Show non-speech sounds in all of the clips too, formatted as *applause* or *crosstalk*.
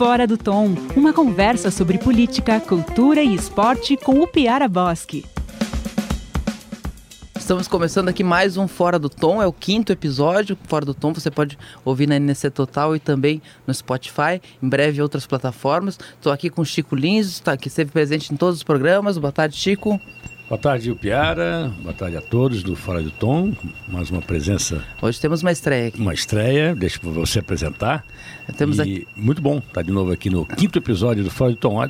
Fora do Tom, uma conversa sobre política, cultura e esporte com o Piara Bosque. Estamos começando aqui mais um Fora do Tom, é o quinto episódio. Fora do Tom você pode ouvir na NC Total e também no Spotify, em breve outras plataformas. Estou aqui com o Chico Lins, está aqui sempre presente em todos os programas. Boa tarde, Chico. Boa tarde, Piara. Boa tarde a todos do Fora do Tom. Mais uma presença. Hoje temos uma estreia aqui. Uma estreia, deixa você apresentar. Temos e aqui... Muito bom estar de novo aqui no quinto episódio do Fora do Tom.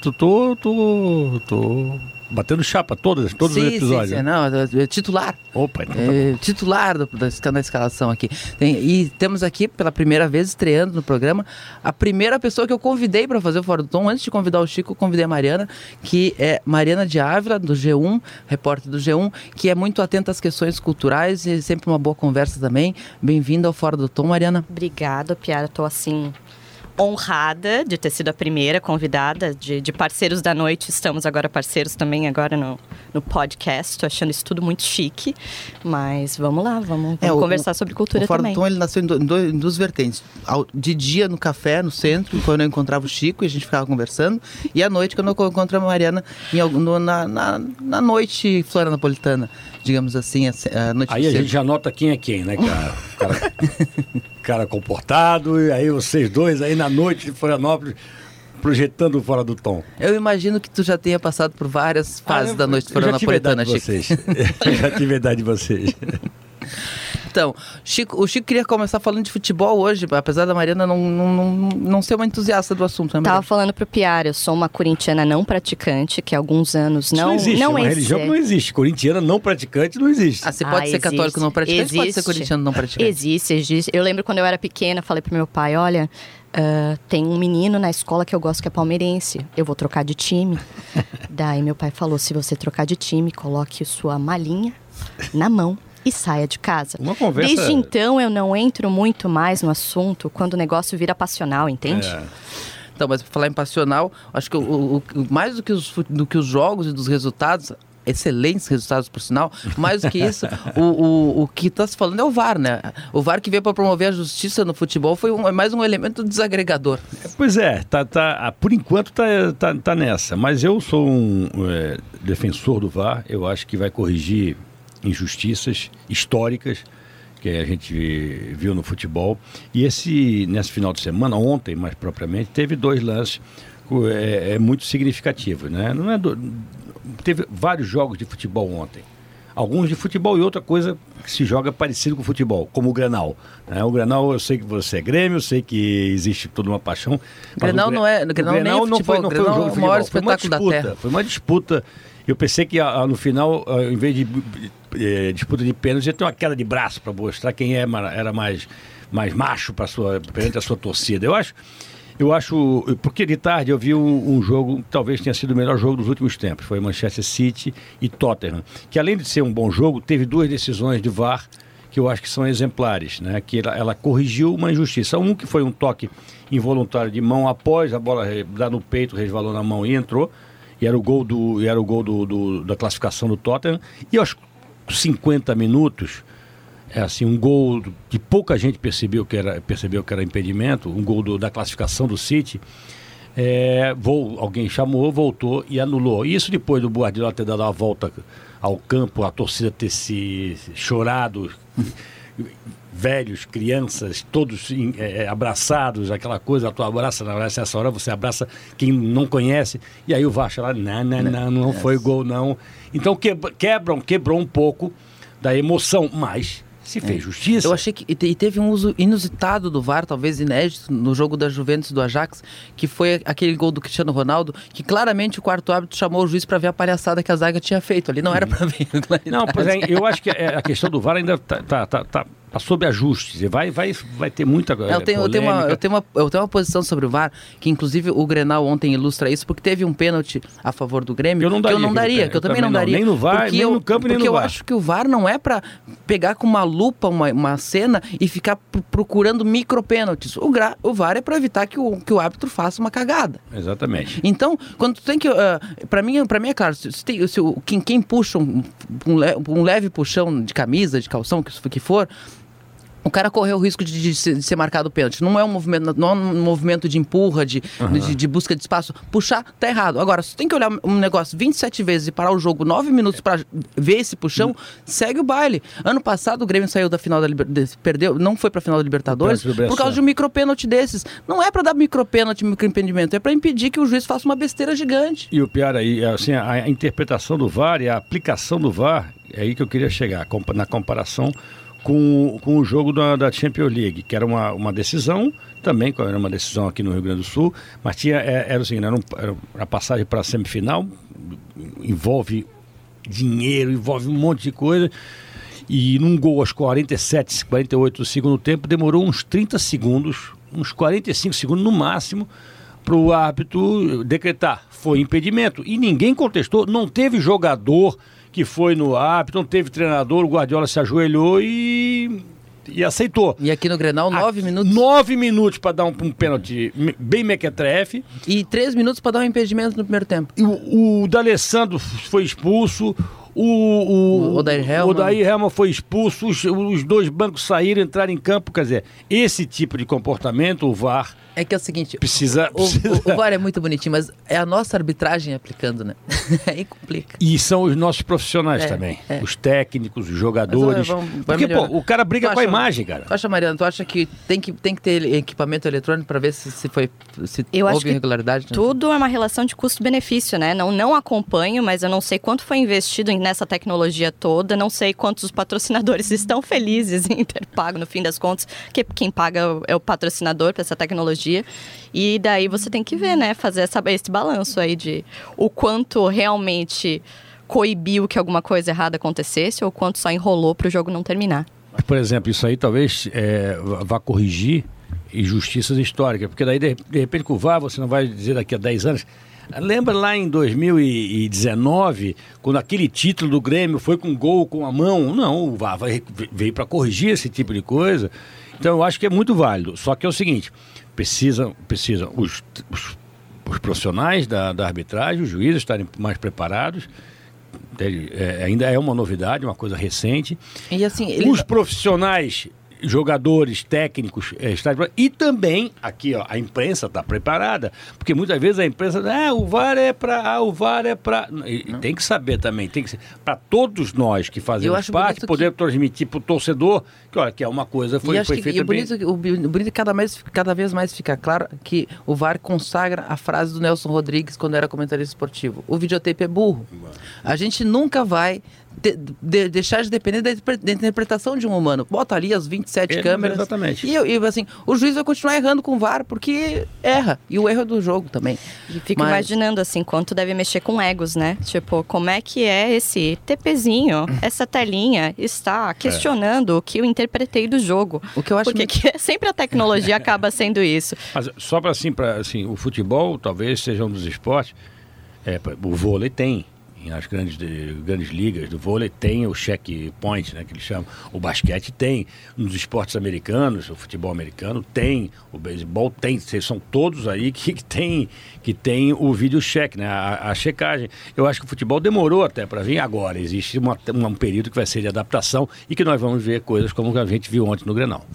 Tô, tô, tô, tô batendo chapa todos, todos sim, os episódios. Sim, sim, não, é titular. Opa, então tá é, titular do, da, da, escalação aqui. Tem, e temos aqui, pela primeira vez, estreando no programa, a primeira pessoa que eu convidei para fazer o Fora do Tom. Antes de convidar o Chico, eu convidei a Mariana, que é Mariana de Ávila, do G1, repórter do G1, que é muito atenta às questões culturais e sempre uma boa conversa também. Bem-vinda ao Fora do Tom, Mariana. Obrigada, Piara. Estou assim honrada de ter sido a primeira convidada de, de, parceiros da noite. Estamos agora parceiros também agora no, no podcast. Estou achando isso tudo muito chique. Mas vamos lá, vamos, vamos é, conversar o, sobre cultura o Fora também. Tom, ele nasceu em, do, em, dois, em, duas vertentes. De dia no café, no centro, quando eu encontrava o Chico e a gente ficava conversando. E à noite, quando eu encontro a Mariana em, no, na, na, na noite florianopolitana digamos assim, a, noite Aí a gente já nota quem é quem, né, cara? cara, cara comportado, e aí vocês dois aí na noite de Florianópolis projetando fora do tom. Eu imagino que tu já tenha passado por várias fases ah, eu, da noite florianopolitana, Chico. Vocês. *laughs* eu já tive idade de vocês. *laughs* Então, Chico, o Chico queria começar falando de futebol hoje, apesar da Mariana não, não, não, não ser uma entusiasta do assunto. Né, Tava falando pro Piara, eu sou uma corintiana não praticante, que há alguns anos não, não existe. Não uma religião que não existe. Corintiana não praticante não existe. Ah, você pode ah, ser existe. católico não praticante, existe. pode ser corintiano não praticante. Existe, existe. Eu lembro quando eu era pequena, falei pro meu pai, olha, Uh, tem um menino na escola que eu gosto que é palmeirense. Eu vou trocar de time. *laughs* Daí meu pai falou: se você trocar de time, coloque sua malinha na mão e saia de casa. Uma conversa... Desde então eu não entro muito mais no assunto quando o negócio vira passional, entende? É. Então, mas para falar em passional, acho que o, o, o, mais do que, os, do que os jogos e dos resultados, excelentes resultados por sinal. Mais do que isso, *laughs* o, o, o que está se falando é o VAR, né? O VAR que veio para promover a justiça no futebol foi um, é mais um elemento desagregador. Pois é, tá, tá, por enquanto tá, tá, tá nessa. Mas eu sou um é, defensor do VAR. Eu acho que vai corrigir injustiças históricas que a gente viu no futebol. E esse, nesse final de semana, ontem mais propriamente, teve dois lances é, é muito significativos. Né? Não é do, teve vários jogos de futebol ontem. Alguns de futebol e outra coisa que se joga parecido com o futebol, como o Granal. Né? O Granal, eu sei que você é Grêmio, eu sei que existe toda uma paixão. Granal não é, Granal, Grenal nem é futebol, não foi, não foi um jogo de futebol, maior foi uma disputa, Foi uma disputa eu pensei que no final, em vez de é, disputa de pênalti, ia ter uma queda de braço para mostrar quem é, era mais, mais macho para sua, perante a sua torcida. Eu acho, eu acho. Porque de tarde eu vi um, um, jogo que talvez tenha sido o melhor jogo dos últimos tempos. Foi Manchester City e Tottenham. Que além de ser um bom jogo, teve duas decisões de VAR que eu acho que são exemplares, né? Que ela, ela, corrigiu uma injustiça. Um que foi um toque involuntário de mão após a bola dar no peito, resvalou na mão e entrou e era o gol, do, era o gol do, do, da classificação do Tottenham. E aos 50 minutos, é assim, um gol que pouca gente percebeu que era, percebeu que era impedimento, um gol do, da classificação do City. É, vou, alguém chamou, voltou e anulou. Isso depois do Guardiola ter dado a volta ao campo, a torcida ter se chorado velhos, crianças, todos é, abraçados, aquela coisa, a tua abraça, nessa hora você abraça quem não conhece, e aí o Vasco lá, não, não, não, não foi gol não. Então quebram, quebrou um pouco da emoção, mas se fez é. justiça. Eu achei que e teve um uso inusitado do VAR, talvez inédito, no jogo da Juventus do Ajax, que foi aquele gol do Cristiano Ronaldo, que claramente o quarto árbitro chamou o juiz para ver a palhaçada que a zaga tinha feito. Ali não era para ver. *laughs* Não, pois é, eu acho que a questão do VAR ainda tá, tá, tá, tá Tá sob ajuste. Vai, vai, vai ter muita eu tenho, eu tenho, uma, eu, tenho uma, eu tenho uma posição sobre o VAR, que inclusive o Grenal ontem ilustra isso, porque teve um pênalti a favor do Grêmio, eu não daria, que eu não daria, que eu, também, não daria. Nem no VAR, nem eu, no campo, nem no VAR. Porque eu acho que o VAR não é para pegar com uma lupa uma, uma cena e ficar procurando micro pênaltis. O, gra, o VAR é para evitar que o, que o árbitro faça uma cagada. Exatamente. Então, quando tu tem que... Uh, para mim, mim é claro, se, tem, se, quem, quem puxa um, um, leve puxão de camisa, de calção, que, que for o cara correu o risco de, de ser, de ser marcado pênalti. Não é um movimento, não é um movimento de empurra, de, de, de busca de espaço. Puxar, tá errado. Agora, se tem que olhar um negócio 27 vezes e parar o jogo 9 minutos para ver esse puxão, segue o baile. Ano passado o Grêmio saiu da final da Libertadores, perdeu, não foi pra final da Libertadores Pênalti do por causa de um micropênalti desses. Não é pra dar micropênalti, microimpedimento, é pra impedir que o juiz faça uma besteira gigante. E o pior aí, assim, a, a interpretação do VAR e a aplicação do VAR, é aí que eu queria chegar, na comparação com, com o jogo da, da Champions League, que era uma, uma decisão, também era uma decisão aqui no Rio Grande do Sul, mas tinha, é, era o seguinte, era, um, era a passagem para a semifinal, envolve dinheiro, envolve um monte de coisa, e num gol aos 47, 48 do segundo tempo, demorou uns 30 segundos, uns 45 segundos no máximo, para o árbitro decretar. Foi impedimento. E ninguém contestou, não teve jogador que foi no árbitro, não teve treinador, o Guardiola se ajoelhou e, e aceitou. E aqui no Grenal, 9 Ah, minutos. Nove minutos para dar um, um pênalti bem mequetrefe. E 3 minutos pra dar um impedimento no primeiro tempo. E O, o D'Alessandro foi expulso. O, o, O Odair Helman. Odair Helman foi expulso. Os, os dois bancos saíram, entraram em campo. Quer dizer, esse tipo de comportamento, o VAR É que é o seguinte, precisa. o, precisa- o, o VAR é muito bonitinho, mas é a nossa arbitragem aplicando, né? *laughs* Aí complica. E são os nossos profissionais É, também. é. Os técnicos, os jogadores. Mas, vai Porque, pô, o cara briga Tu com a acha- imagem, cara. Tu acha, Mariana, tu acha que tem que, tem que ter equipamento eletrônico pra ver se, se foi se Eu acho houve que irregularidade? né? Tudo é uma relação de custo-benefício, né? Não, não acompanho, mas eu não sei quanto foi investido nessa tecnologia toda, não sei quantos os patrocinadores *laughs* estão felizes em ter pago no fim das contas, que quem paga é o- é o patrocinador para essa tecnologia. E daí você tem que ver, né? Fazer essa, esse balanço aí de o quanto realmente coibiu que alguma coisa errada acontecesse ou quanto só enrolou para o jogo não terminar. Por exemplo, isso aí talvez é, vá corrigir injustiças históricas, porque daí, de, de repente, com o VAR, você não vai dizer daqui a 10 anos. Lembra lá em 2019, quando aquele título do Grêmio foi com gol com a mão? Não, o VAR veio para corrigir esse tipo de coisa. Então, eu acho que é muito válido. Só que é o seguinte: precisam, precisam os, os, os profissionais da, da arbitragem, os juízes estarem mais preparados. É, ainda é uma novidade, uma coisa recente. E assim, ele, Os profissionais, jogadores, técnicos, eh, estádio, e também aqui ó, a imprensa está preparada, porque muitas vezes a imprensa, ah, o VAR é para, ah, o VAR é para, tem que saber também, tem que ser para todos nós que fazemos parte poder transmitir para o torcedor que olha que é uma coisa foi, foi que feita e o bem. bonito, bi- o bonito é que cada, mais, cada vez mais fica claro que o VAR consagra a frase do Nelson Rodrigues quando era comentarista esportivo. O videotape é burro. A gente nunca vai de- de- deixar de depender da, da interpretação de um humano. Bota ali as 27 É, câmeras. exatamente. E, eu- e, assim, o juiz vai continuar errando com o VAR porque erra. E o erro é do jogo também. E fico Mas- imaginando, assim, quanto deve mexer com egos, né? Tipo, como é que é esse TPzinho, essa telinha está questionando o que eu interpretei do jogo. O que eu acho Porque *laughs* que sempre a tecnologia *laughs* acaba sendo isso. Mas só para assim, para assim, o futebol talvez seja um dos esportes. É, o vôlei tem. As grandes, de- grandes ligas do vôlei tem o check point, né, que eles chamam. O basquete tem. Nos esportes americanos, o futebol americano tem. O beisebol tem. Vocês São todos aí que, que tem que tem o vídeo check, né, a, a checagem. Eu acho que o futebol demorou até para vir. Agora existe uma, um período que vai ser de adaptação e que nós vamos ver coisas como a gente viu ontem no Grenal.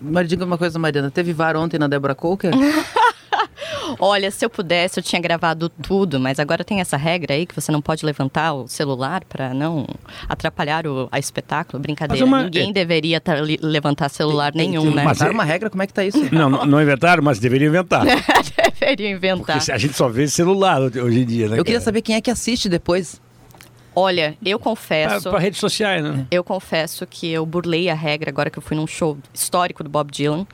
Mas diga uma coisa, Mariana. Teve VAR ontem na Débora Coker? *laughs* Olha, se eu pudesse, eu tinha gravado tudo, mas agora tem essa regra aí que você não pode levantar o celular para não atrapalhar o a espetáculo. Brincadeira. Mas uma- Ninguém é- deveria tá li- levantar celular nenhum, né? Mas Inventaram é- uma regra? Como é que tá isso? Não, não, não inventaram, mas deveriam inventar. *laughs* deveria inventar. Porque a gente só vê celular hoje em dia, né? Eu queria cara? saber quem é que assiste depois. Olha, eu confesso. pra redes sociais, né? Eu confesso que eu burlei a regra agora que eu fui num show histórico do Bob Dylan.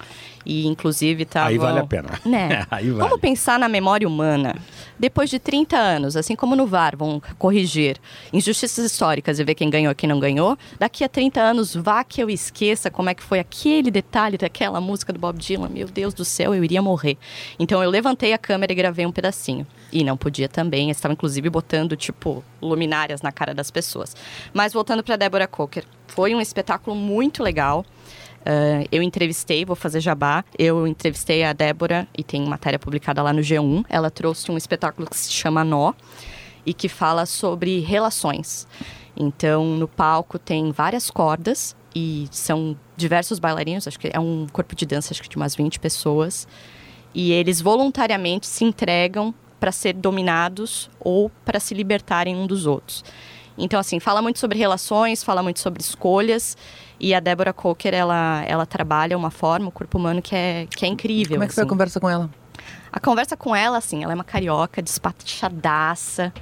E inclusive tava. Aí vale a pena. *laughs* Né? *laughs* Aí vale. Vamos pensar na memória humana. Depois de 30 anos, assim como no VAR vão corrigir injustiças históricas e ver quem ganhou e quem não ganhou, daqui a 30 anos, vá que eu esqueça como é que foi aquele detalhe daquela música do Bob Dylan. Meu Deus do céu, eu iria morrer. Então eu levantei a câmera e gravei um pedacinho. E não podia também, estava inclusive botando, tipo, luminárias na cara das pessoas. Mas voltando para Débora Coker, foi um espetáculo muito legal. Ah, eu entrevistei, vou fazer jabá. Eu entrevistei a Débora e tem matéria publicada lá no G1. Ela trouxe um espetáculo que se chama Nó e que fala sobre relações. Então, no palco tem várias cordas e são diversos bailarinos, acho que é um corpo de dança acho que de umas 20 pessoas. E eles voluntariamente se entregam para ser dominados ou para se libertarem um dos outros. Então, assim, fala muito sobre relações, fala muito sobre escolhas. E a Débora Coker, ela, ela trabalha uma forma, o corpo humano, que é, que é incrível. Como é que assim. foi a conversa com ela? A conversa com ela, assim, ela é uma carioca, despachadaça,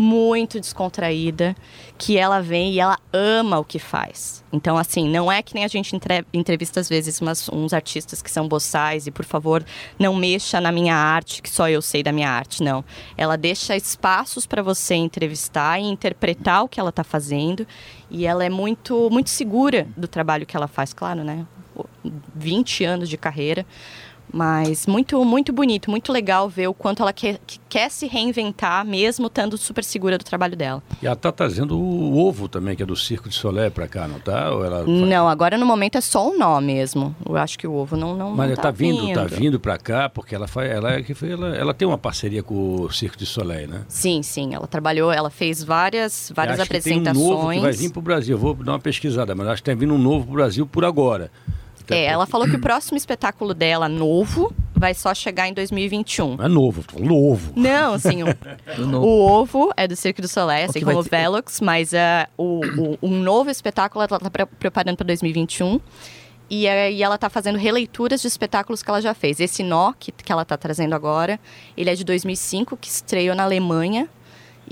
muito descontraída, que ela vem e ela ama o que faz. Então, assim, não é que nem a gente entre- entrevista às vezes umas- uns artistas que são boçais e, por favor, não mexa na minha arte, que só eu sei da minha arte. Não. Ela deixa espaços para você entrevistar e interpretar o que ela está fazendo. E ela é muito, muito segura do trabalho que ela faz, claro, né? 20 anos de carreira. Mas muito, muito bonito, muito legal ver o quanto ela quer, que quer se reinventar, mesmo estando super segura do trabalho dela. E ela tá trazendo o ovo também, que é do Circo de Solé pra cá, não tá? Ou ela Não, agora no momento é só o nó mesmo. Eu acho que o ovo não, não, Mas não tá, tá vindo, tá vindo pra cá, porque ela faz, ela, é que foi- ela, ela tem uma parceria com o Circo de Soleil, né? Sim, sim. Ela trabalhou, ela fez várias, várias acho que tem um apresentações. novo que vai vir pro Brasil. Eu vou dar uma pesquisada, mas acho que tem vindo um novo pro Brasil por agora. É, ela falou que o *clears throat* próximo espetáculo dela, novo, vai só chegar em 2021. Não é novo, novo. Não, sim, *laughs* o, novo. o ovo é do Circo do Soleil, assim que como o ter- Velox, mas uh, o, o- um novo espetáculo ela está preparando para 2021. E, e ela está fazendo releituras de espetáculos que ela já fez. Esse Nó, que, que ela está trazendo agora, ele é de 2005, que estreou na Alemanha.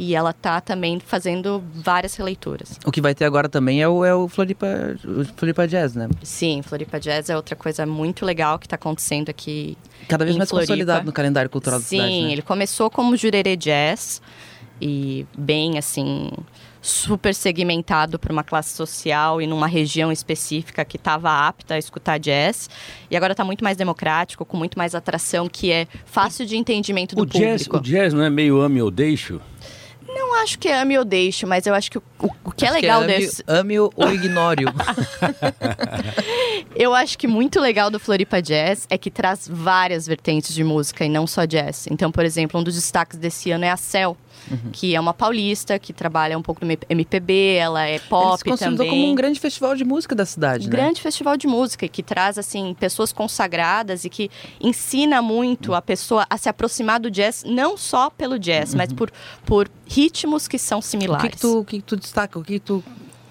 E ela tá também fazendo várias releituras. O que vai ter agora também é o, é o Floripa, o Floripa Jazz, né? Sim, Floripa Jazz é outra coisa muito legal que está acontecendo aqui Cada vez Em mais Floripa. consolidado no calendário cultural Sim, da cidade, né? ele começou como Jurerê Jazz e bem assim super segmentado para uma classe social e numa região específica que estava apta a escutar jazz e agora está muito mais democrático, com muito mais atração, que é fácil de entendimento do O jazz, público. o jazz não é meio ame ou deixo? Não acho que é ame ou deixe, mas eu acho que o, o- que é Acho legal ame, desse, Ame ou ignore. *laughs* Eu acho que muito legal do Floripa Jazz é que traz várias vertentes de música e não só jazz. Então, por exemplo, um dos destaques desse ano é a Cel, Uhum. que é uma paulista que trabalha um pouco no MPB, ela é pop se consolidou também. como um grande festival de música da cidade, Um né? grande festival de música que traz assim pessoas consagradas e que ensina muito a pessoa a se aproximar do jazz não só pelo jazz, mas por, por ritmos que são Uhum. O similares. que, que, tu, o que tu destaca? O que, tu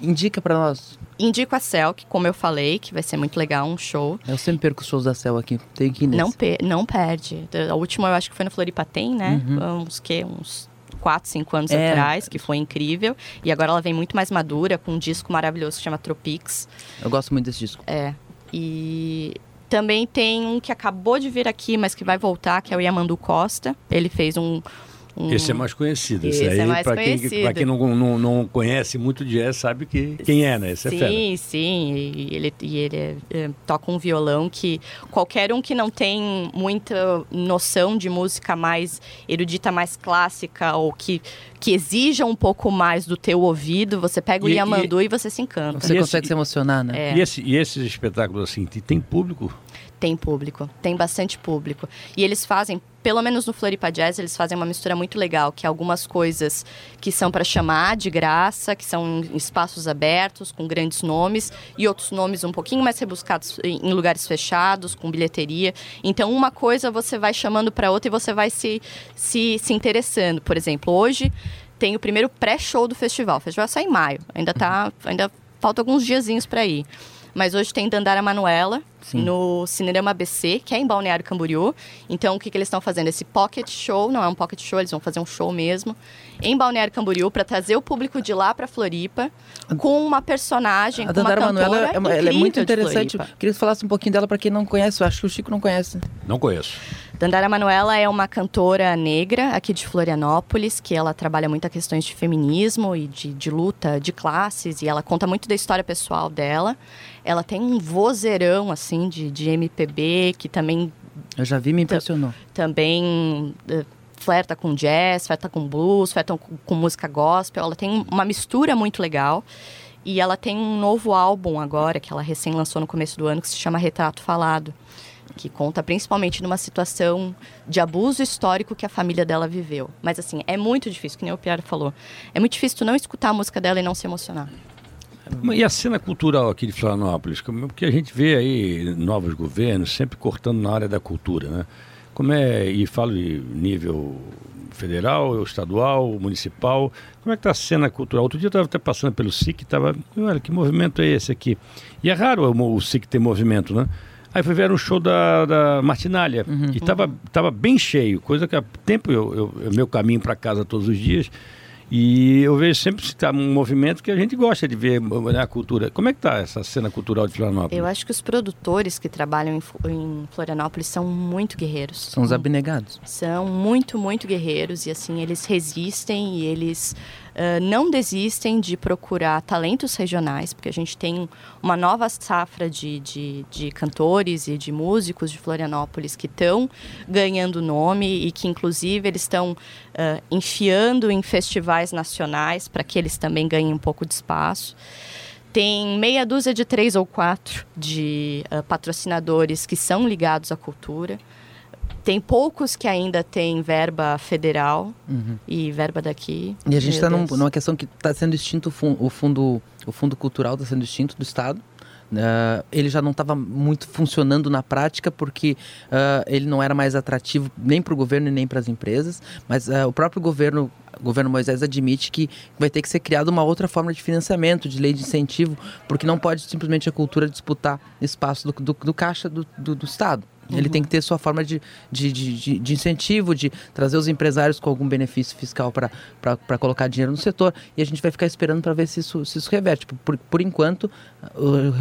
indica pra nós? Indico a Cel, que como eu falei, que vai ser muito legal, um show. Eu sempre perco os shows da Cel aqui. Tenho que ir nesse. Não, per não perde. A última eu acho que foi no Floripa Tem, né? Uhum. Uns que uns 4, 5 anos É. atrás, que foi incrível. E agora ela vem muito mais madura, com um disco maravilhoso que chama Tropics. Eu gosto muito desse disco. É. E também tem um que acabou de vir aqui, mas que vai voltar, que é o Yamandu Costa. Ele fez um. Um- Esse é mais conhecido. Esse, Esse é aí, mais pra quem, pra quem não, não, não conhece muito jazz, sabe que, quem é, né? Esse é fera. Sim, sim. E ele, e ele é, é, toca um violão que qualquer um que não tem muita noção de música mais erudita, mais clássica, ou que, que exija um pouco mais do teu ouvido, você pega o E- e- Yamandu e, você se encanta. Você E esse- consegue se emocionar, né? É. E, esse- e esses espetáculos assim, tem público? Tem público, tem bastante público. E eles fazem, pelo menos no Floripa Jazz, eles fazem uma mistura muito legal, que é algumas coisas que são para chamar de graça, que são em espaços abertos, com grandes nomes, e outros nomes um pouquinho mais rebuscados em lugares fechados, com bilheteria. Então, uma coisa você vai chamando para outra e você vai se, se, se interessando. Por exemplo, hoje tem o primeiro pré-show do festival. O festival é só em maio, ainda tá, ainda falta alguns diazinhos para ir. Mas hoje tem Dandara Manuela, Sim. no Cinerama ABC, que é em Balneário Camboriú. Então, o que, que eles estão fazendo? Esse pocket show, não é um pocket show, eles vão fazer um show mesmo, em Balneário Camboriú, para trazer o público de lá para Floripa, com uma personagem, A com uma Dandara cantora Manuela é, uma- ela é muito interessante. Queria que você falasse um pouquinho dela pra quem não conhece. Eu acho que o Chico não conhece. Não conheço. Dandara Manuela é uma cantora negra aqui de Florianópolis, que ela trabalha muito a questões de feminismo e de, de luta de classes, e ela conta muito da história pessoal dela. Ela tem um vozeirão, assim, de, de MPB, que também Eu já vi, me impressionou. também eh, flerta com jazz, flerta com blues, flerta com, com música gospel. Ela tem uma mistura muito legal. E ela tem um novo álbum agora, que ela recém lançou no começo do ano, que se chama Retrato Falado. Que conta principalmente numa situação de abuso histórico que a família dela viveu. Mas assim, é muito difícil, que nem o Pierre falou. É muito difícil tu não escutar a música dela e não se emocionar. E a cena cultural aqui de Florianópolis? Porque a gente vê aí novos governos sempre cortando na área da cultura, né? Como é, e falo de nível federal, estadual, municipal, como é que está a cena cultural? Outro dia eu estava até passando pelo SIC e estava, olha, que movimento é esse aqui? E é raro o SIC ter movimento, né? Aí foi ver um show da, da Martinalha uhum. e estava tava bem cheio, coisa que há tempo eu, eu, eu meu caminho para casa todos os dias e eu vejo sempre que está um movimento que a gente gosta de ver né, a cultura. Como é que está essa cena cultural de Florianópolis? Eu acho que os produtores que trabalham em, em Florianópolis são muito guerreiros. São os abnegados. São muito, muito guerreiros e assim eles resistem e eles uh, não desistem de procurar talentos regionais, porque a gente tem uma nova safra de, de, de cantores e de músicos de Florianópolis que estão ganhando nome e que, inclusive, eles estão uh, enfiando em festivais nacionais para que eles também ganhem um pouco de espaço tem meia dúzia de três ou quatro de uh, patrocinadores que são ligados à cultura. Tem poucos que ainda têm verba federal uhum. e verba daqui. E a gente está num, numa questão que está sendo extinto o fundo, o fundo cultural está sendo extinto do Estado. Uh, ele já não estava muito funcionando na prática porque uh, ele não era mais atrativo nem para o governo nem para as empresas, mas uh, o próprio governo, o governo Moisés admite que vai ter que ser criada uma outra forma de financiamento, de lei de incentivo, porque não pode simplesmente a cultura disputar espaço do, do, do caixa do, do Estado. Uhum. Ele tem que ter sua forma de, de, de, de, incentivo, de trazer os empresários com algum benefício fiscal para colocar dinheiro no setor. E a gente vai ficar esperando para ver se isso, se isso reverte. Tipo, por, por enquanto,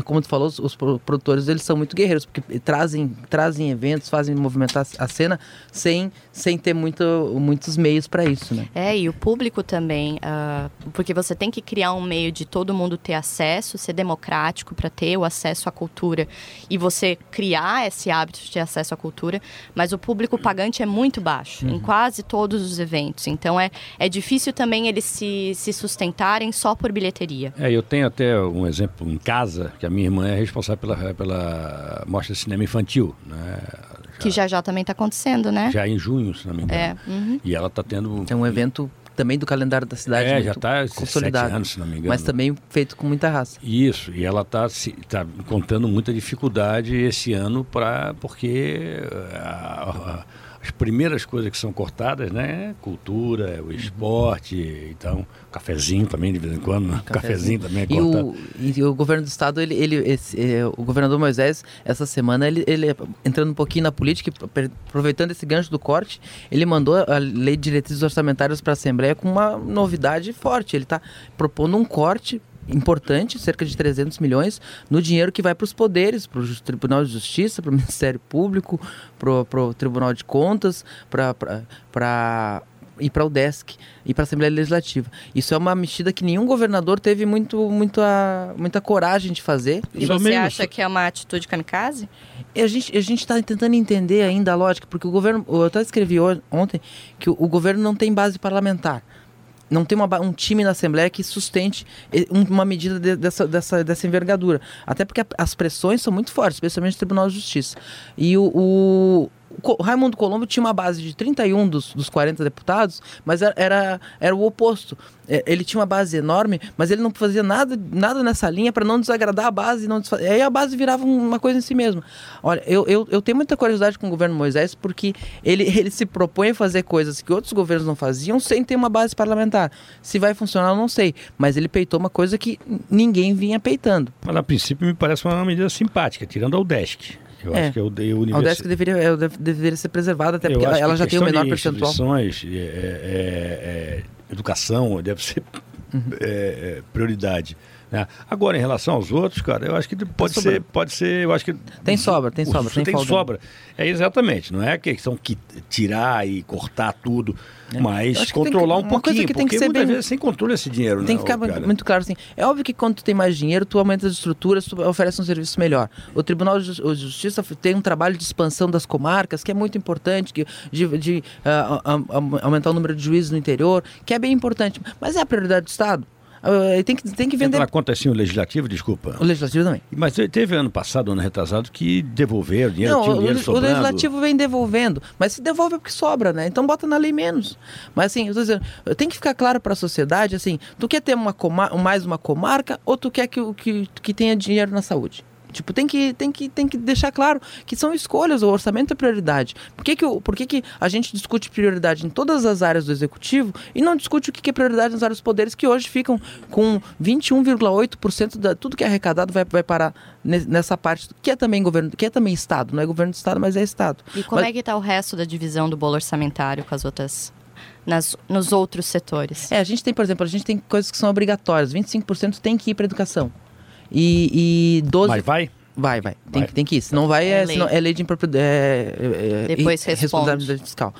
como tu falou, os, os, produtores eles são muito guerreiros, porque trazem, trazem eventos, fazem movimentar a cena sem, sem ter muito, muitos meios para isso. Né? É, e o público também, uh, porque você tem que criar um meio de todo mundo ter acesso, ser democrático para ter o acesso à cultura e você criar esse hábito de ter acesso à cultura, mas o público pagante é muito baixo uhum. em quase todos os eventos. Então é, é difícil também eles se, se sustentarem só por bilheteria. É, eu tenho até um exemplo em casa, que a minha irmã é responsável pela, pela mostra de cinema infantil. Né? Já, que já já também está acontecendo, né? Já em junho, se não me engano. É. Uhum. E ela está tendo. É um evento também do calendário da cidade. É, já está consolidado. anos, se não me engano. Mas também feito com muita raça. Isso, e ela está tá contando muita dificuldade esse ano para porque a, a, as primeiras coisas que são cortadas, né? Cultura, o esporte, então, cafezinho também de vez em quando, né? cafezinho. cafezinho também é cortado. E o, e o governo do estado, ele, ele esse, é, o governador Moisés, essa semana, ele, ele entrando um pouquinho na política, aproveitando esse gancho do corte, ele mandou a lei de diretrizes orçamentárias para a Assembleia com uma novidade forte. Ele está propondo um corte importante, cerca de 300 milhões, no dinheiro que vai para os poderes, para o Tribunal de Justiça, para o *laughs* Ministério Público, para o Tribunal de Contas, para e para o DESC e para a Assembleia Legislativa. Isso é uma mexida que nenhum governador teve muito, muita, muita coragem de fazer. E você acha que é uma atitude kamikaze? A gente a está tentando entender ainda a lógica, porque o governo. Eu até escrevi ontem que o, o governo não tem base parlamentar não tem uma, um time na Assembleia que sustente uma medida de, dessa, dessa, dessa envergadura. Até porque as pressões são muito fortes, especialmente no Tribunal de Justiça. E o, o Raimundo Colombo tinha uma base de 31 dos, dos 40 deputados, mas era, era, era o oposto. É, ele tinha uma base enorme, mas ele não fazia nada, nada nessa linha para não desagradar a base. Não desfazer. Aí a base virava uma coisa em si mesma. Olha, eu, eu, eu tenho muita curiosidade com o governo Moisés, porque ele, *laughs* ele se propõe a fazer coisas que outros governos não faziam sem ter uma base parlamentar. Se vai funcionar, eu não sei. Mas ele peitou uma coisa que ninguém vinha peitando. Mas a princípio me parece uma medida simpática, tirando ao DESC. Eu é. acho que é o, o univers... A UDESC deveria, é, deveria ser preservada, até porque ela, ela já tem o menor percentual. É, é, é, educação deve ser uhum. É, prioridade. Né? Agora, em relação aos outros, cara, eu acho que pode ser, pode ser, eu acho que... Tem sobra, tem sobra. Tem, tem sobra. É exatamente, não é questão que tirar e cortar tudo, é. mas controlar que, um pouquinho, que tem que ser muitas bem... vezes sem controle esse dinheiro, Tem né, que ficar cara? muito claro assim. É óbvio que quando tu tem mais dinheiro, tu aumenta as estruturas, tu oferece um serviço melhor. O Tribunal de Justiça tem um trabalho de expansão das comarcas, que é muito importante, que, de, de uh, aumentar o número de juízes no interior, que é bem importante. Mas é a prioridade do Estado? Uh, tem, que, tem que vender. Conta assim o legislativo, desculpa. O legislativo também. Mas teve ano passado, ano retrasado, que devolveram dinheiro, Não, o, dinheiro o sobrando. legislativo vem devolvendo, mas se devolve é porque sobra, né? Então bota na lei menos. Mas assim, eu tô dizendo, tem que ficar claro para a sociedade, assim, tu quer ter uma mais uma comarca ou tu quer que, o- que, que tenha dinheiro na saúde? Tipo, tem que, tem, que, tem que deixar claro que são escolhas, o orçamento é prioridade. Por que, que, por que, que a gente discute prioridade em todas as áreas do executivo e não discute o que, que é prioridade áreas dos poderes que hoje ficam com 21,8% de tudo que é arrecadado vai, vai parar ne- nessa parte, que é também governo, que é também Estado, não é governo do Estado, mas é Estado. E como Mas- é que está o resto da divisão do bolo orçamentário com as outras. Nas, nos outros setores? É, a gente tem, por exemplo, a gente tem coisas que são obrigatórias. 25% tem que ir para educação. E, e 12 Mas vai? vai, vai. Tem, Vai. Que, tem que ir. Se não vai, É é, lei. senão- é lei de impropriedade. É, é, Depois é, responde. responsabilidade fiscal.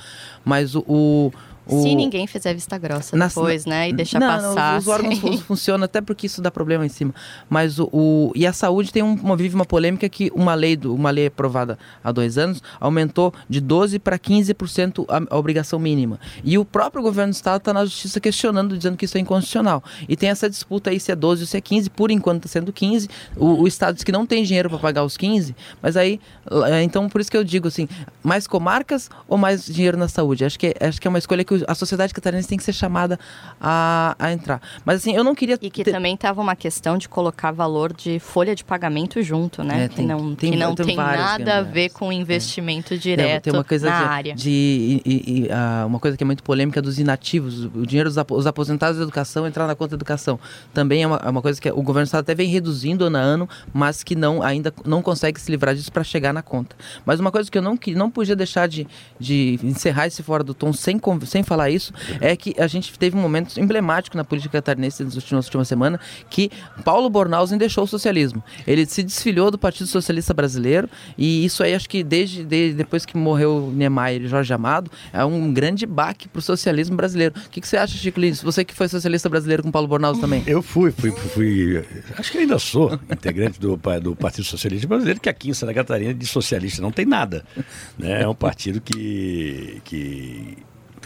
Mas o. o, o Se ninguém fizer vista grossa Nas- depois, né? E deixar não, passar. Não, os, os órgãos fun- funcionam até porque isso dá problema em cima. Mas o, o- e a saúde tem um- uma vive uma polêmica que uma lei do, uma lei aprovada há dois anos aumentou de 12 para 15% a, a obrigação mínima. E o próprio governo do estado está na justiça questionando, dizendo que isso é inconstitucional. E tem essa disputa aí se é 12 ou se é 15. Por enquanto está sendo 15. O, o estado diz que não tem dinheiro para pagar os 15. Mas aí, é, então por isso que eu digo assim, mais comarcas ou mais dinheiro na saúde? Acho que é- acho que é uma escolha que a sociedade catarinense tem que ser chamada a, a entrar. Mas assim, eu não queria E que ter- também estava uma questão de colocar valor de folha de pagamento junto, né? É, que tem- não tem- que não tem tem, nada a gambiarras. ver com investimento Tem- direto tem uma coisa na de, área. de- e- e- e, ah, uma coisa que é muito polêmica dos inativos, o dinheiro dos os aposentados da educação entrar na conta da educação. Também é uma, é uma coisa que o governo do estado até vem reduzindo ano a ano, mas que não ainda não consegue se livrar disso para chegar na conta. Mas uma coisa que eu não que não podia deixar de, de encerrar esse fora do tom sem sem falar isso é que a gente teve um momento emblemático na política catarinense nas últimas, última semana que Paulo Bornhausen deixou o socialismo. Ele se desfiliou do Partido Socialista Brasileiro e isso aí acho que desde, desde depois que morreu Niemeyer e Jorge Amado é um grande baque para o socialismo brasileiro. O que, que você acha, Chico Lins? Você que foi socialista brasileiro com Paulo Bornhausen também? Eu fui, fui, fui, acho que ainda sou integrante do, do Partido Socialista Brasileiro, que aqui em Santa Catarina de socialista não tem nada. Né? É um partido que, que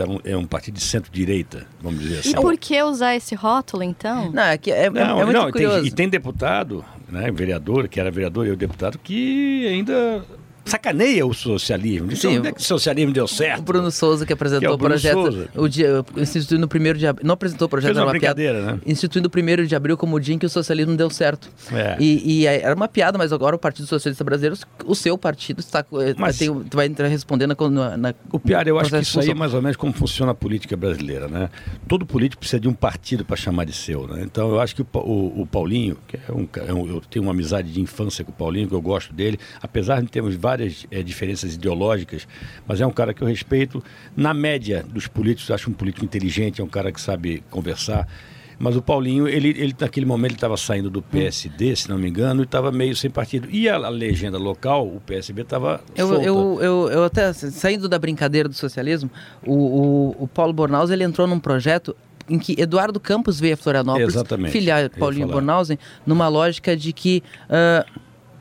então, é um partido de centro-direita, vamos dizer assim. E por que usar esse rótulo, então? Não, é que é, é- Não, é muito não, e tem- curioso. e tem deputado, né, vereador, que era vereador e o deputado, que ainda sacaneia o socialismo. Diz, Sim, onde é que o socialismo deu certo? O Bruno Souza que apresentou Que é o projeto, Souza. o dia, instituindo o primeiro de abril, não apresentou o projeto, Fez era uma uma piada, né? instituindo o primeiro de abril como o dia em que o socialismo deu certo. É. E, e aí era uma piada, mas agora o Partido Socialista Brasileiro, o seu partido está, eh, Mas- tem, vai entrar respondendo na, na O pior, eu acho que isso aí é mais ou menos como funciona a política brasileira, né? Todo político precisa de um partido para chamar de seu, né? Então eu acho que o, o- o Paulinho, que é um, é um- eu tenho uma amizade de infância com o Paulinho, que eu gosto dele, apesar de termos várias eh, diferenças ideológicas, mas é um cara que eu respeito. Na média dos políticos, acho um político inteligente, é um cara que sabe conversar. Mas o Paulinho, ele, ele naquele momento estava saindo do PSD, se não me engano, e estava meio sem partido. E a, a legenda local, o PSB estava Eu, eu, eu, eu até, saindo da brincadeira do socialismo, o, o, o Paulo Bornhaus ele entrou num projeto em que Eduardo Campos veio a Florianópolis, Exatamente. filiar Paulinho. Bornhausen, numa lógica de que... ah,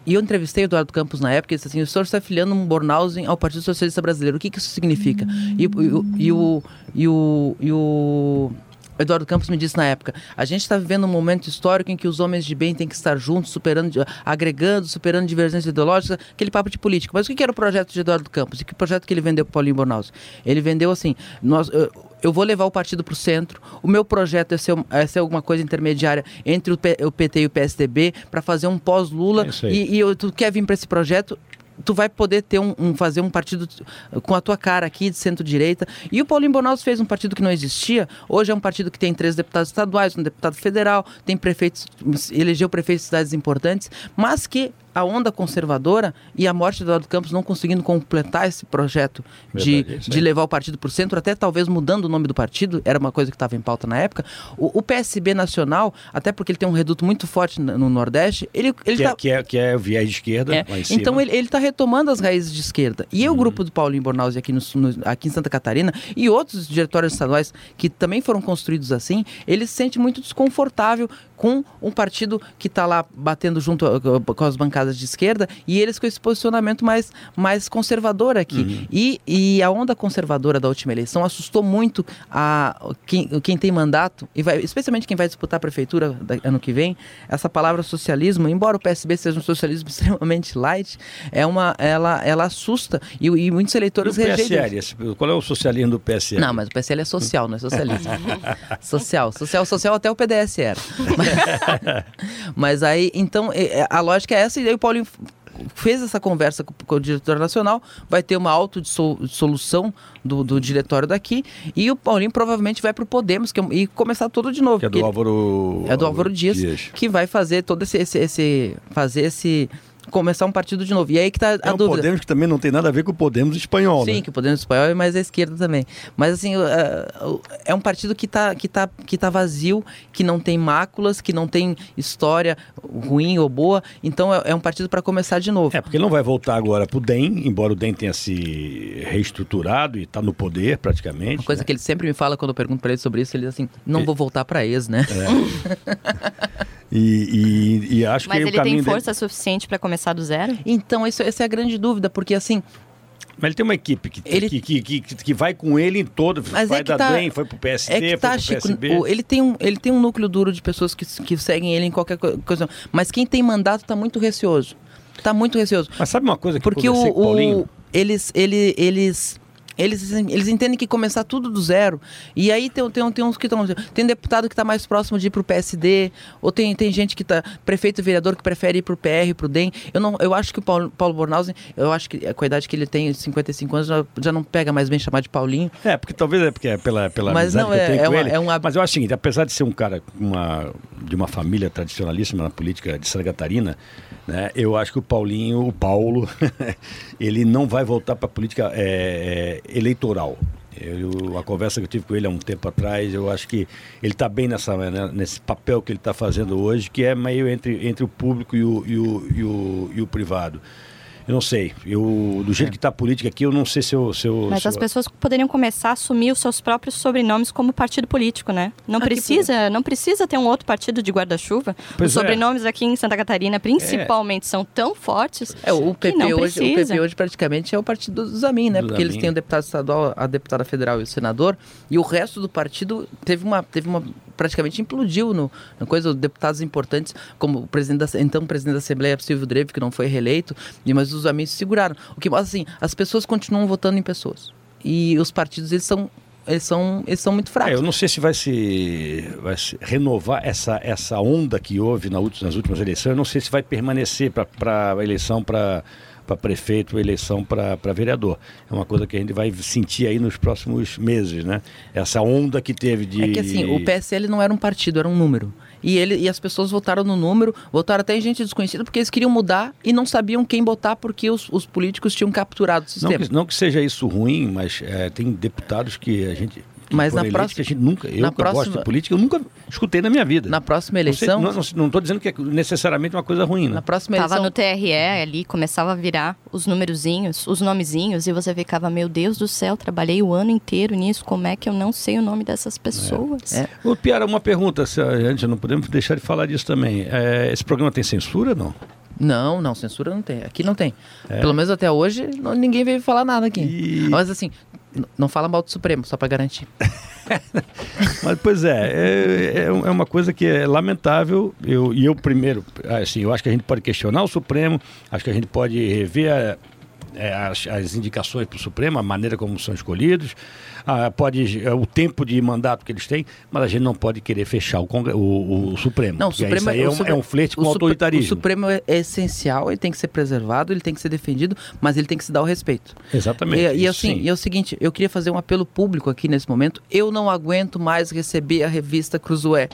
e eu entrevistei o Eduardo Campos na época e disse assim, o senhor está filiando um Bornhausen ao Partido Socialista Brasileiro. O que, que isso significa? E, o- e, o, e, o, e o Eduardo Campos me disse na época, a gente está vivendo um momento histórico em que os homens de bem têm que estar juntos, superando, agregando, superando divergências ideológicas, aquele papo de política. Mas o que era o projeto de Eduardo Campos? E que projeto que ele vendeu para Paulinho Bornhaus? Ele vendeu assim, nós, eu, vou levar o partido para o centro, o meu projeto é ser, é ser alguma coisa intermediária entre o, P- o PT e o PSDB para fazer um pós-Lula É e, e eu- tu quer vir para esse projeto, tu vai poder ter um, um- fazer um partido com a tua cara aqui de centro-direita. E o Paulinho Bonaus fez um partido que não existia. Hoje é um partido que tem três deputados estaduais, um deputado federal, tem prefeitos, elegeu prefeitos de cidades importantes, mas que a onda conservadora e a morte do Eduardo Campos não conseguindo completar esse projeto de, Verdade, de levar o partido para o centro, até talvez mudando o nome do partido, era uma coisa que estava em pauta na época. O, o PSB nacional, até porque ele tem um reduto muito forte no, no Nordeste, ele, ele que, tá- é, que, é, que é o viés de esquerda, é. Então ele está retomando as raízes de esquerda. E Uhum. o grupo do Paulinho Bornhaus aqui, no, no- aqui em Santa Catarina e outros diretórios estaduais que também foram construídos assim, ele se sente muito desconfortável com um partido que está lá batendo junto a- com as bancadas bancadas de esquerda e eles com esse posicionamento mais, mais conservador aqui. Uhum. E, e a onda conservadora da última eleição assustou muito a, quem, quem tem mandato, e vai, especialmente quem vai disputar a prefeitura da, ano que vem. Essa palavra socialismo, embora o PSB seja um socialismo *laughs* extremamente light, é uma, ela, ela assusta e, e muitos E eleitores o rejeitam. PSL, qual é o socialismo do PSL? Não, mas o PSL é social, não é socialismo. *laughs* social, social, social até o PDS era. *laughs* Mas, mas aí, então, a lógica é essa, e aí o Paulinho fez essa conversa com, com o diretor nacional, vai ter uma autodissolução do, do diretório daqui, e o Paulinho provavelmente vai para o Podemos que é e começar tudo de novo. Que é do Álvaro... é do Álvaro Dias, que vai fazer todo esse, esse, esse- fazer esse começar um partido de novo. E aí que tá a É um dúvida. Podemos que também não tem nada a ver com o Podemos espanhol, Sim, né? que o Podemos Espanhol é mais à esquerda também. Mas assim, é um partido que tá, que, tá, que tá vazio, que não tem máculas, que não tem história ruim ou boa. Então é, é um partido para começar de novo. É, porque ele não vai voltar agora pro DEM, embora o DEM tenha se reestruturado e está no poder praticamente. Uma coisa né? que ele sempre me fala quando eu pergunto para ele sobre isso, ele diz assim: não vou voltar para ex, né? *laughs* E, e- e acho Mas que o ele caminho tem dele- força suficiente para começar do zero? Então, isso, essa é a grande dúvida, porque assim, Mas ele tem uma equipe que, Ele- que, que, que, que vai com ele em todo. Mas vai é que da tá- DEM, foi pro PSD, É que tá, foi pro Chico. PSB. o- ele, tem um, ele tem um núcleo duro de pessoas que, que seguem ele em qualquer co- coisa. Mas quem tem mandato tá muito receoso. Tá muito receoso. Mas sabe uma coisa que Porque eu o, com o Paulinho? o- eles, ele, eles, eles, eles entendem que começar tudo do zero. E aí tem, tem, tem uns que estão. Tem deputado que está mais próximo de ir pro PSD, ou tem, tem gente que tá. Prefeito vereador que prefere ir pro PR, pro DEM. Eu, não, eu acho que o Paulo, Paulo Bornhausen, eu acho que com a idade que ele tem, 55 anos, já, já não pega mais bem chamar de Paulinho. É, porque talvez é porque é pela, pela Mas amizade não, que eu é- tenho é com uma- ele. é um hab- Mas eu acho o seguinte, apesar de ser um cara uma, de uma família tradicionalíssima na política de Santa Catarina, né, eu acho que o Paulinho, o Paulo, *laughs* ele não vai voltar para a política é, é, eleitoral. Eu- a conversa que eu tive com ele há um tempo atrás, eu acho que ele está bem nessa, né, nesse papel que ele está fazendo hoje, que é meio entre, entre o público e o, e o, e o, e o privado. Eu não sei. Eu, do jeito que está a política aqui, eu não sei se eu. Se eu Mas se as eu- pessoas poderiam começar a assumir os seus próprios sobrenomes como partido político, né? Não Ah, que precisa, não precisa ter um outro partido de guarda-chuva. Os é. sobrenomes aqui em Santa Catarina, principalmente, são tão fortes É, o que PP, não hoje, o. PP hoje praticamente é o partido do Zamin, né? Do Porque eles Zamin. têm o deputado estadual, a deputada federal e o senador, e o resto do partido teve uma, teve uma praticamente implodiu no, na coisa, deputados importantes, como o presidente da, então presidente da Assembleia, Silvio Dreve, que não foi reeleito, mas os se seguraram. O que assim, as pessoas continuam votando em pessoas. E os partidos, eles são, eles são, eles são muito É, fracos. eu não sei se vai se, vai se renovar essa, essa onda que houve na nas últimas eleições. Eu não sei se vai permanecer para a eleição para prefeito, eleição para vereador. É uma coisa que a gente vai sentir aí nos próximos meses, né? Essa onda que teve de. É que assim, o PSL não era um partido, era um número. E, ele, e as pessoas votaram no número, votaram até em gente desconhecida, porque eles queriam mudar e não sabiam quem botar porque os, os políticos tinham capturado o Não sistema. que, não que seja isso ruim, mas é, tem deputados que a gente. Mas na próxima- que a gente nunca. Eu na que gosto próxima- de política, eu nunca escutei na minha vida. Na próxima eleição, Não estou dizendo que é necessariamente uma coisa ruim, né? na próxima Tava eleição, no TRE ali, começava a virar os numerozinhos, os nomezinhos, e você ficava, meu Deus do céu, trabalhei o ano inteiro nisso, como é que eu não sei o nome dessas pessoas? É. Ô, Piara, uma pergunta, se a gente não podemos deixar de falar disso também. É, esse programa tem censura, não? Não, não, censura não tem. Aqui não tem. Pelo menos até hoje, não- ninguém veio falar nada aqui. E- Mas assim, não fala mal do Supremo, só pra garantir. *laughs* Mas, pois é, é, é um- é uma coisa que é lamentável. Eu, e eu, primeiro, assim, eu acho que a gente pode questionar o Supremo, acho que a gente pode rever a- é, as, as indicações para o Supremo, a maneira como são escolhidos, ah, pode, é, o tempo de mandato que eles têm, mas a gente não pode querer fechar o, o, o Supremo. Não, o Supremo aí é, o um, Supre- é um flerte com o autoritarismo. O Supremo é é essencial, ele tem que ser preservado, ele tem que ser defendido, mas ele tem que se dar o respeito. Exatamente. E, e assim, sim. e é o seguinte, eu queria fazer um apelo público aqui nesse momento. Eu não aguento mais receber a revista Cruzoé.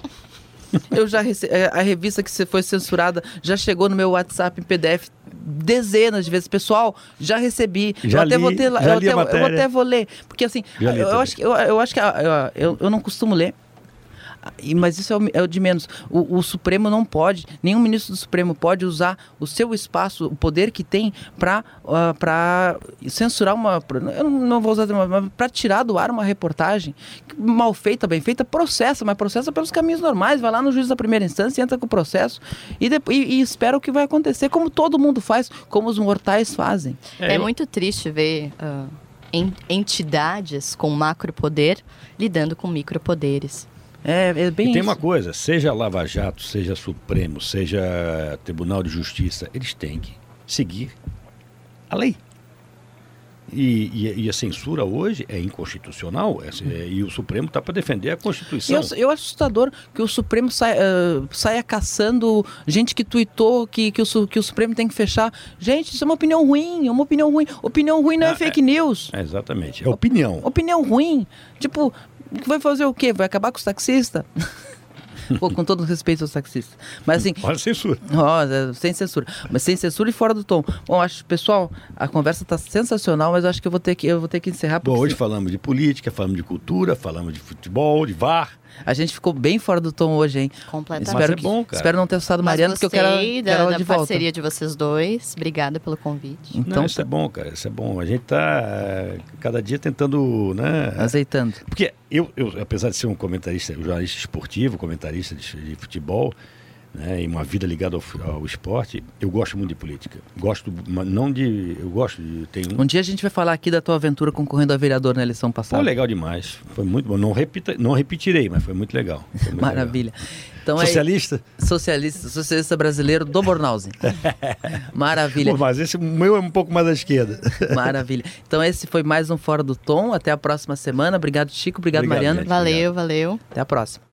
Eu já rece... eh, a revista que se- foi censurada já chegou no meu WhatsApp em PDF dezenas de vezes. Pessoal, já recebi. Já eu até li- vou ter eu, até, eu até vou ler, porque assim, eu, eu acho que eu, eu acho que ah, eu, eu não costumo ler. E- Mas isso é o, é o de menos. O, o Supremo não pode, nenhum ministro do Supremo pode usar o seu espaço, o poder que tem para para censurar uma. pra- eu não vou usar, mas para tirar do ar uma reportagem mal feita, bem feita, processa, mas processa pelos caminhos normais. Vai lá no juiz da primeira instância, entra com o processo e, depois, e, e espera o que vai acontecer, como todo mundo faz, como os mortais fazem. É, eu- muito triste ver ah, en- entidades com macropoder lidando com micropoderes. É, é bem E tem isso. uma coisa, seja Lava Jato, seja Supremo, seja Tribunal de Justiça, eles têm que seguir a lei. E, e- e a censura hoje é inconstitucional é- é- e o Supremo está para defender a Constituição. eu, eu acho assustador que o Supremo saia, ah, saia caçando gente que tuitou que, que, o, que o Supremo tem que fechar. Gente, isso é uma opinião ruim, é uma opinião ruim. Opinião ruim não é Ah, fake news. É, exatamente, é opinião. Opinião ruim. Tipo, vai fazer o quê? Vai acabar com os taxistas? *laughs* Pô, com todo respeito aos taxistas. Mas assim, Olha censura. Ó, sem censura. Mas sem censura e fora do tom. Bom, acho, pessoal, a conversa tá sensacional, mas eu acho que eu vou ter que, eu vou ter que encerrar. Bom, hoje falamos de política, falamos de cultura, falamos de futebol, de VAR. A gente ficou bem fora do tom hoje, hein? Completamente. Espero, é que, bom, cara. espero não ter assustado Mas Mariana, porque eu quero, gostei da, quero ela da de volta. parceria de vocês dois. Obrigada pelo convite. Então, Não, isso é bom, cara, isso é bom. A gente está cada dia tentando, né? azeitando. Porque eu, eu, apesar de ser um comentarista, um jornalista esportivo, comentarista de, de futebol, né, e uma vida ligada ao, ao esporte, eu gosto muito de política. Gosto, mas não de. Eu gosto de. Tem um. Um dia a gente vai falar aqui da tua aventura concorrendo a vereador na eleição Foi passada. legal demais. Foi muito bom. Não, repita, não repetirei, mas foi muito legal. Foi muito Maravilha. Então legal. é Socialista? socialista, socialista brasileiro do Bornhausen. *laughs* Maravilha. Pô, mas esse meu é um pouco mais à esquerda. Maravilha. Então esse foi mais um Fora do Tom. Até a próxima semana. Obrigado, Chico. Obrigado, Obrigado, Mariana. gente. Valeu, valeu. Até a próxima.